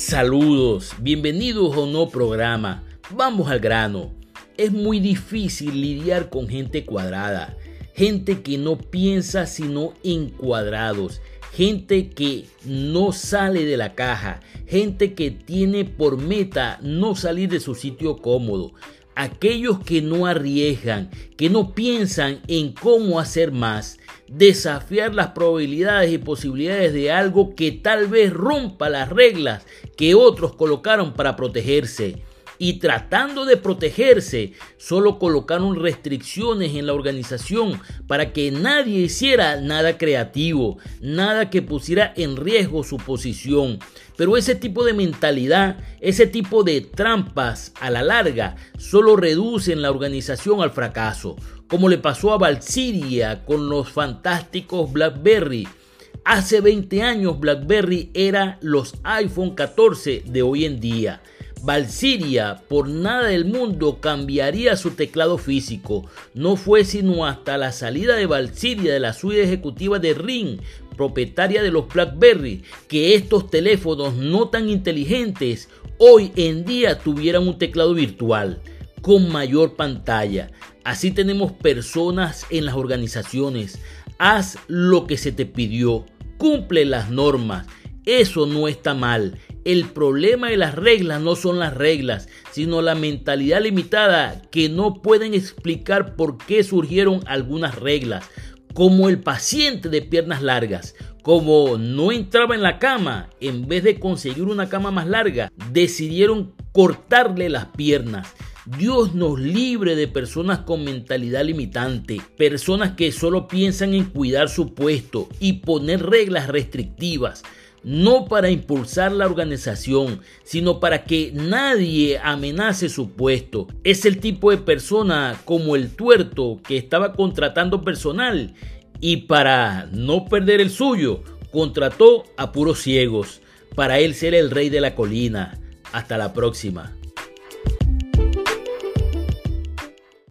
Saludos, bienvenidos a un nuevo programa. Vamos al grano. Es muy difícil lidiar con gente cuadrada, gente que no piensa sino en cuadrados, gente que no sale de la caja, gente que tiene por meta no salir de su sitio cómodo, aquellos que no arriesgan, que no piensan en cómo hacer más, desafiar las probabilidades y posibilidades de algo que tal vez rompa las reglas que otros colocaron para protegerse y tratando de protegerse, solo colocaron restricciones en la organización para que nadie hiciera nada creativo, nada que pusiera en riesgo su posición. Pero ese tipo de mentalidad, ese tipo de trampas a la larga, solo reducen la organización al fracaso, como le pasó a Valsiria con los fantásticos BlackBerry. Hace 20 años BlackBerry era los iPhone 14 de hoy en día. Valsiria por nada del mundo cambiaría su teclado físico. No fue sino hasta la salida de Valsiria de la suite ejecutiva de Ring, propietaria de los BlackBerry, que estos teléfonos no tan inteligentes hoy en día tuvieran un teclado virtual con mayor pantalla. Así tenemos personas en las organizaciones. Haz lo que se te pidió. Cumple las normas. Eso no está mal. El problema de las reglas no son las reglas, sino la mentalidad limitada que no pueden explicar por qué surgieron algunas reglas, como el paciente de piernas largas. Como no entraba en la cama, en vez de conseguir una cama más larga, decidieron cortarle las piernas. Dios nos libre de personas con mentalidad limitante, personas que solo piensan en cuidar su puesto y poner reglas restrictivas no para impulsar la organización, sino para que nadie amenace su puesto. Es el tipo de persona como el tuerto que estaba contratando personal y para no perder el suyo, contrató a puros ciegos, para él ser el rey de la colina. Hasta la próxima.